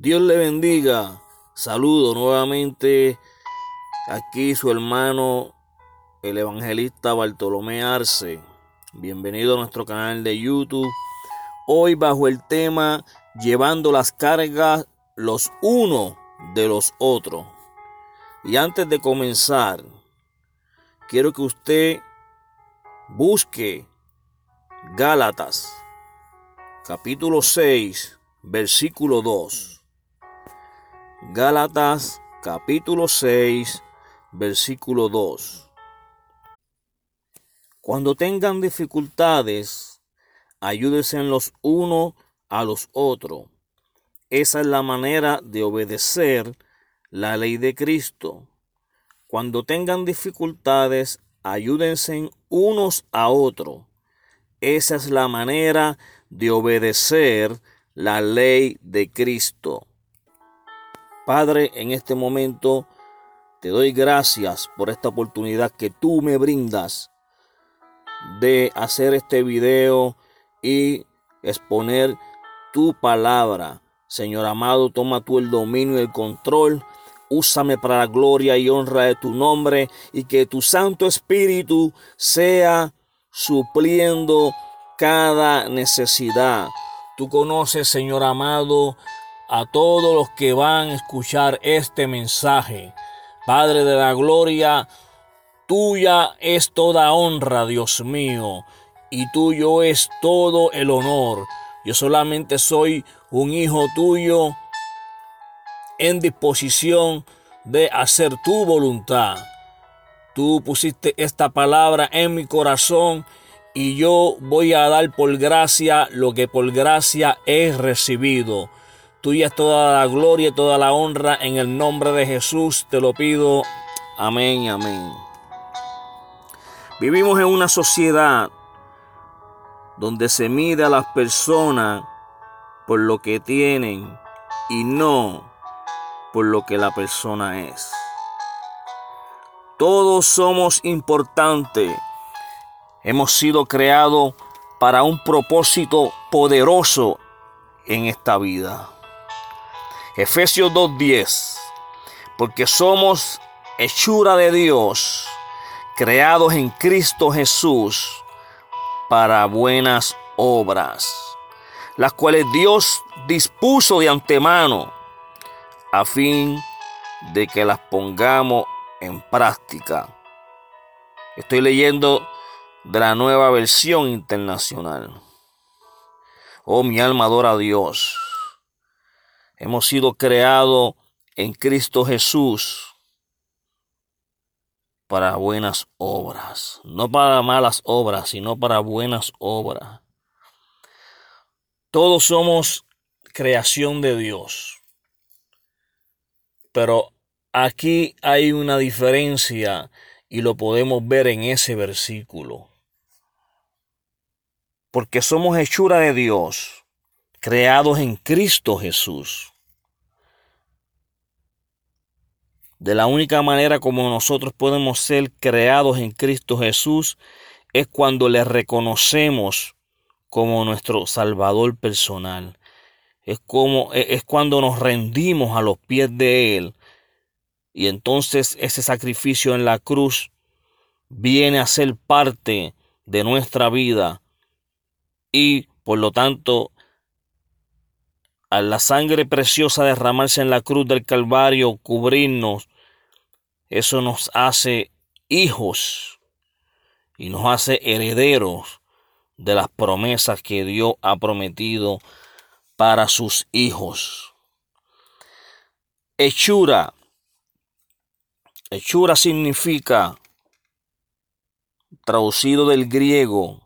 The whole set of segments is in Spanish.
Dios le bendiga. Saludo nuevamente aquí su hermano el evangelista Bartolomé Arce. Bienvenido a nuestro canal de YouTube. Hoy bajo el tema llevando las cargas los unos de los otros. Y antes de comenzar, quiero que usted busque Gálatas capítulo 6, versículo 2. Gálatas capítulo 6, versículo 2. Cuando tengan dificultades, ayúdense los unos a los otros. Esa es la manera de obedecer la ley de Cristo. Cuando tengan dificultades, ayúdense unos a otros. Esa es la manera de obedecer la ley de Cristo. Padre, en este momento te doy gracias por esta oportunidad que tú me brindas de hacer este video y exponer tu palabra. Señor amado, toma tú el dominio y el control. Úsame para la gloria y honra de tu nombre y que tu Santo Espíritu sea supliendo cada necesidad. Tú conoces, Señor amado, a todos los que van a escuchar este mensaje. Padre de la gloria, tuya es toda honra, Dios mío, y tuyo es todo el honor. Yo solamente soy un hijo tuyo en disposición de hacer tu voluntad. Tú pusiste esta palabra en mi corazón y yo voy a dar por gracia lo que por gracia he recibido. Tuya es toda la gloria y toda la honra. En el nombre de Jesús te lo pido. Amén, amén. Vivimos en una sociedad donde se mide a las personas por lo que tienen y no por lo que la persona es. Todos somos importantes. Hemos sido creados para un propósito poderoso en esta vida. Efesios 2.10. Porque somos hechura de Dios, creados en Cristo Jesús para buenas obras, las cuales Dios dispuso de antemano a fin de que las pongamos en práctica. Estoy leyendo de la nueva versión internacional. Oh, mi alma adora a Dios. Hemos sido creados en Cristo Jesús para buenas obras, no para malas obras, sino para buenas obras. Todos somos creación de Dios. Pero aquí hay una diferencia y lo podemos ver en ese versículo. Porque somos hechura de Dios creados en Cristo Jesús. De la única manera como nosotros podemos ser creados en Cristo Jesús es cuando le reconocemos como nuestro Salvador personal. Es como e, es cuando nos rendimos a los pies de él y entonces ese sacrificio en la cruz viene a ser parte de nuestra vida y por lo tanto a la sangre preciosa derramarse en la cruz del Calvario, cubrirnos, eso nos hace hijos y nos hace herederos de las promesas que Dios ha prometido para sus hijos. Hechura. Hechura significa, traducido del griego,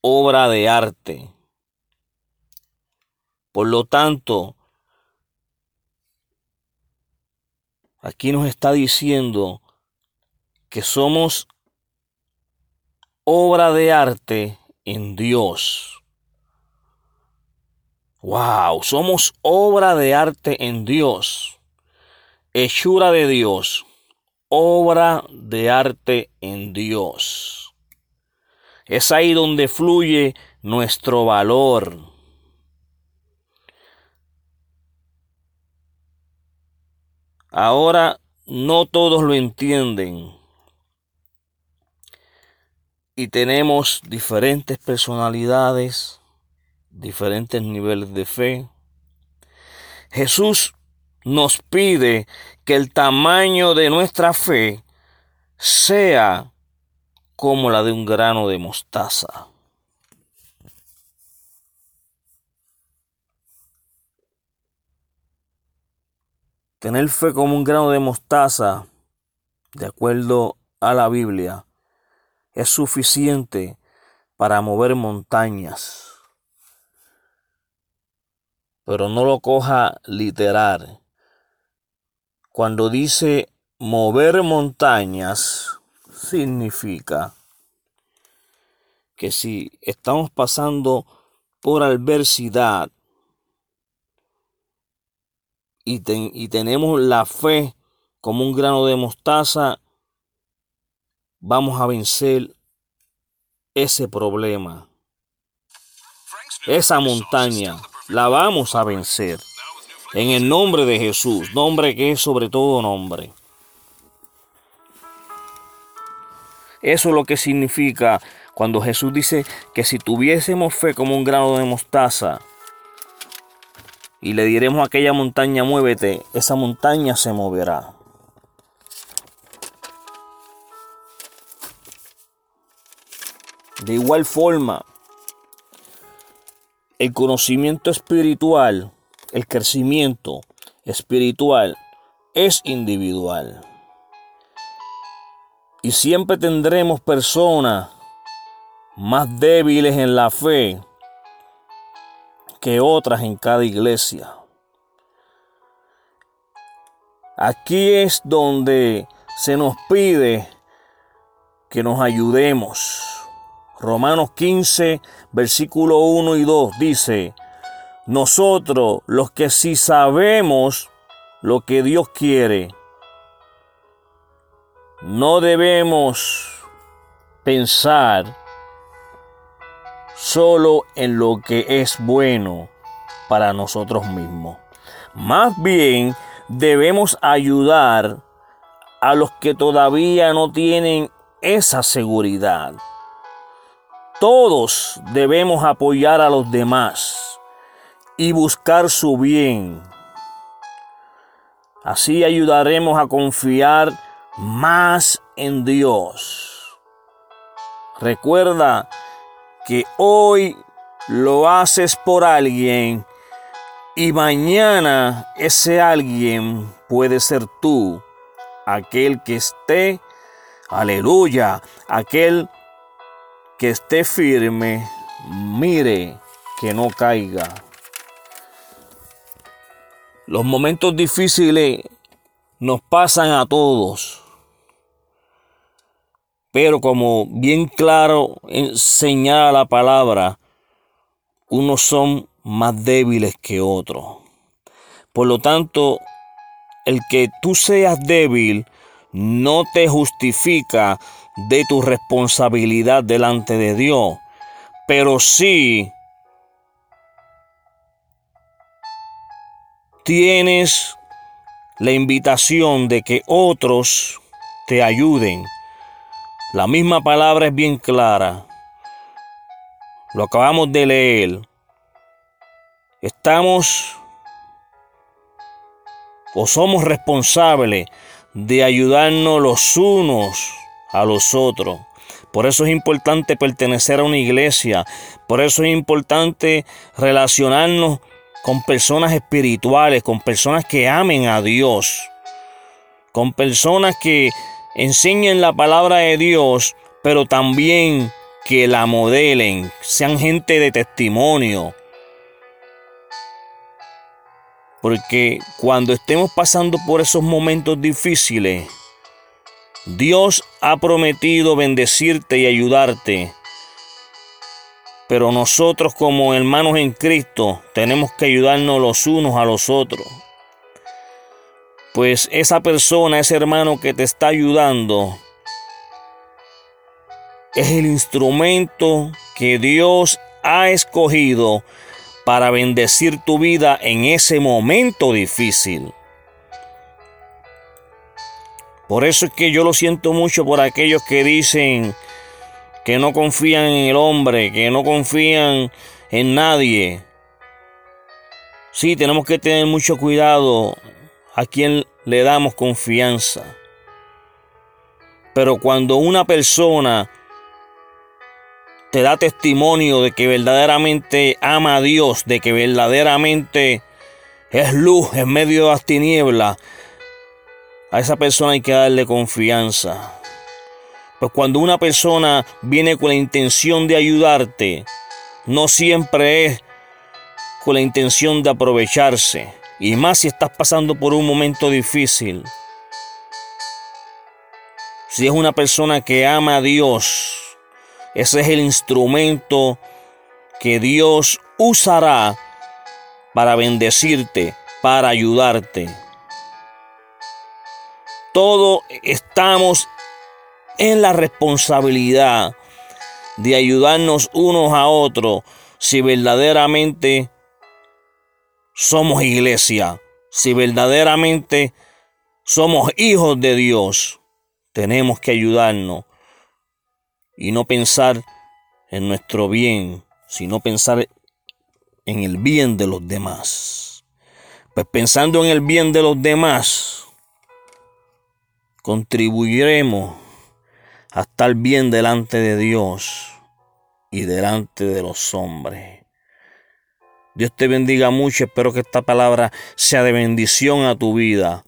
obra de arte. Por lo tanto, aquí nos está diciendo que somos obra de arte en Dios. Wow, somos obra de arte en Dios. Hechura de Dios. Obra de arte en Dios. Es ahí donde fluye nuestro valor Ahora no todos lo entienden. Y tenemos diferentes personalidades, diferentes niveles de fe. Jesús nos pide que el tamaño de nuestra fe sea como la de un grano de mostaza. Tener fe como un grano de mostaza, de acuerdo a la Biblia, es suficiente para mover montañas. Pero no lo coja literal. Cuando dice mover montañas, significa que si estamos pasando por adversidad, y, tenemos la fe como un grano de mostaza, vamos a vencer ese problema. Esa montaña la vamos a vencer. En el nombre de Jesús, nombre que es sobre todo nombre. Eso es lo que significa cuando Jesús dice que si tuviésemos fe como un grano de mostaza, y le diremos a aquella montaña, muévete, esa montaña se moverá. De igual forma, el conocimiento espiritual, el crecimiento espiritual es individual. Y siempre tendremos personas más débiles en la fe que otras en cada iglesia. Aquí es donde se nos pide que nos ayudemos. Romanos 15, versículo 1 y 2 dice, nosotros los que sí sabemos lo que Dios quiere, no debemos pensar solo en lo que es bueno para nosotros mismos. Más bien debemos ayudar a los que todavía no tienen esa seguridad. Todos debemos apoyar a los demás y buscar su bien. Así ayudaremos a confiar más en Dios. Recuerda que hoy lo haces por alguien y mañana ese alguien puede ser tú, aquel que esté, aleluya, aquel que esté firme, mire que no caiga. Los momentos difíciles nos pasan a todos. Pero como bien claro señala la palabra, unos son más débiles que otros. Por lo tanto, el que tú seas débil no te justifica de tu responsabilidad delante de Dios, pero sí tienes la invitación de que otros te ayuden la misma palabra es bien clara. Lo acabamos de leer. Estamos o somos responsables de ayudarnos los unos a los otros. Por eso es importante pertenecer a una iglesia. Por eso es importante relacionarnos con personas espirituales, con personas que amen a Dios, con personas que enseñen la palabra de Dios, pero también que la modelen, sean gente de testimonio. Porque cuando estemos pasando por esos momentos difíciles, Dios ha prometido bendecirte y ayudarte. Pero nosotros como hermanos en Cristo tenemos que ayudarnos los unos a los otros pues esa persona, ese hermano que te está ayudando, es el instrumento que Dios ha escogido para bendecir tu vida en ese momento difícil. Por eso es que yo lo siento mucho por aquellos que dicen que no confían en el hombre, que no confían en nadie. Sí, tenemos que tener mucho cuidado a quien le damos confianza. Pero cuando una persona te da testimonio de que verdaderamente ama a Dios, de que verdaderamente es luz en medio de las tinieblas, a esa persona hay que darle confianza. Pues cuando una persona viene con la intención de ayudarte, no siempre es con la intención de aprovecharse. Y más si estás pasando por un momento difícil. Si es una persona que ama a Dios, ese es el instrumento que Dios usará para bendecirte, para ayudarte. Todos estamos en la responsabilidad de ayudarnos unos a otros si verdaderamente somos iglesia, si verdaderamente somos hijos de Dios. Tenemos que ayudarnos y no pensar en nuestro bien, sino pensar en el bien de los demás. Pues pensando en el bien de los demás, contribuiremos a estar bien delante de Dios y delante de los hombres. Dios te bendiga mucho, espero que esta palabra sea de bendición a tu vida.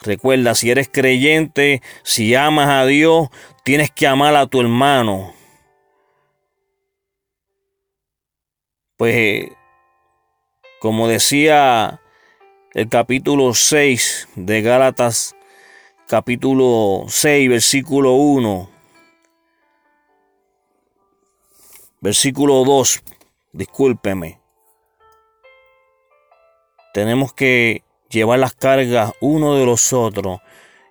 Recuerda, si eres creyente, si amas a Dios, tienes que amar a tu hermano. Pues, como decía el capítulo 6 de Gálatas, capítulo 6, versículo 1, versículo 2, discúlpeme. Tenemos que llevar las cargas uno de los otros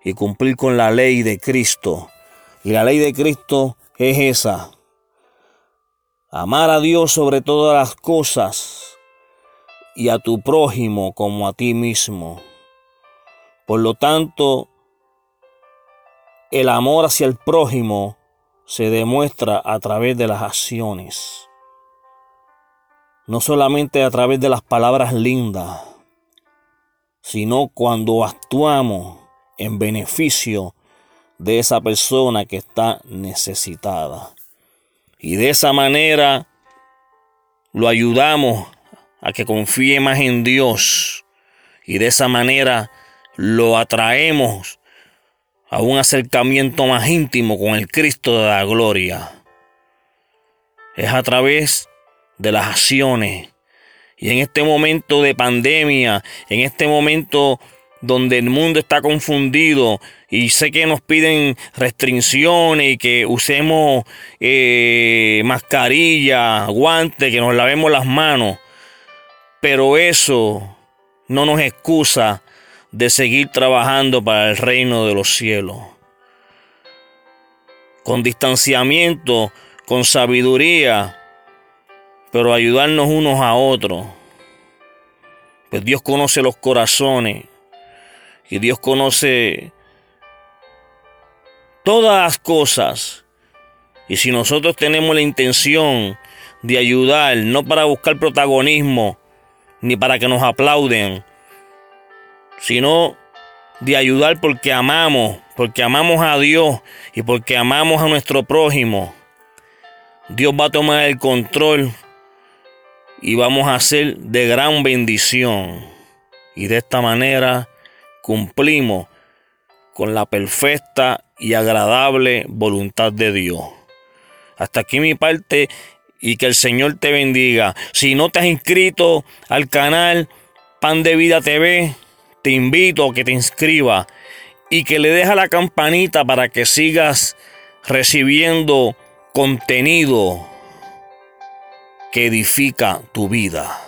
y cumplir con la ley de Cristo. Y la ley de Cristo es esa. Amar a Dios sobre todas las cosas y a tu prójimo como a ti mismo. Por lo tanto, el amor hacia el prójimo se demuestra a través de las acciones. No solamente a través de las palabras lindas sino cuando actuamos en beneficio de esa persona que está necesitada. Y de esa manera lo ayudamos a que confíe más en Dios. Y de esa manera lo atraemos a un acercamiento más íntimo con el Cristo de la gloria. Es a través de las acciones y en este momento de pandemia, en este momento donde el mundo está confundido y sé que nos piden restricciones y que usemos eh, mascarilla, guantes, que nos lavemos las manos, pero eso no nos excusa de seguir trabajando para el reino de los cielos. Con distanciamiento, con sabiduría, pero ayudarnos unos a otros. Pues Dios conoce los corazones y Dios conoce todas las cosas. Y si nosotros tenemos la intención de ayudar, no para buscar protagonismo, ni para que nos aplauden, sino de ayudar porque amamos, porque amamos a Dios y porque amamos a nuestro prójimo, Dios va a tomar el control y vamos a ser de gran bendición. Y de esta manera cumplimos con la perfecta y agradable voluntad de Dios. Hasta aquí mi parte y que el Señor te bendiga. Si no te has inscrito al canal Pan de Vida TV, te invito a que te inscribas y que le dejes la campanita para que sigas recibiendo contenido que edifica tu vida.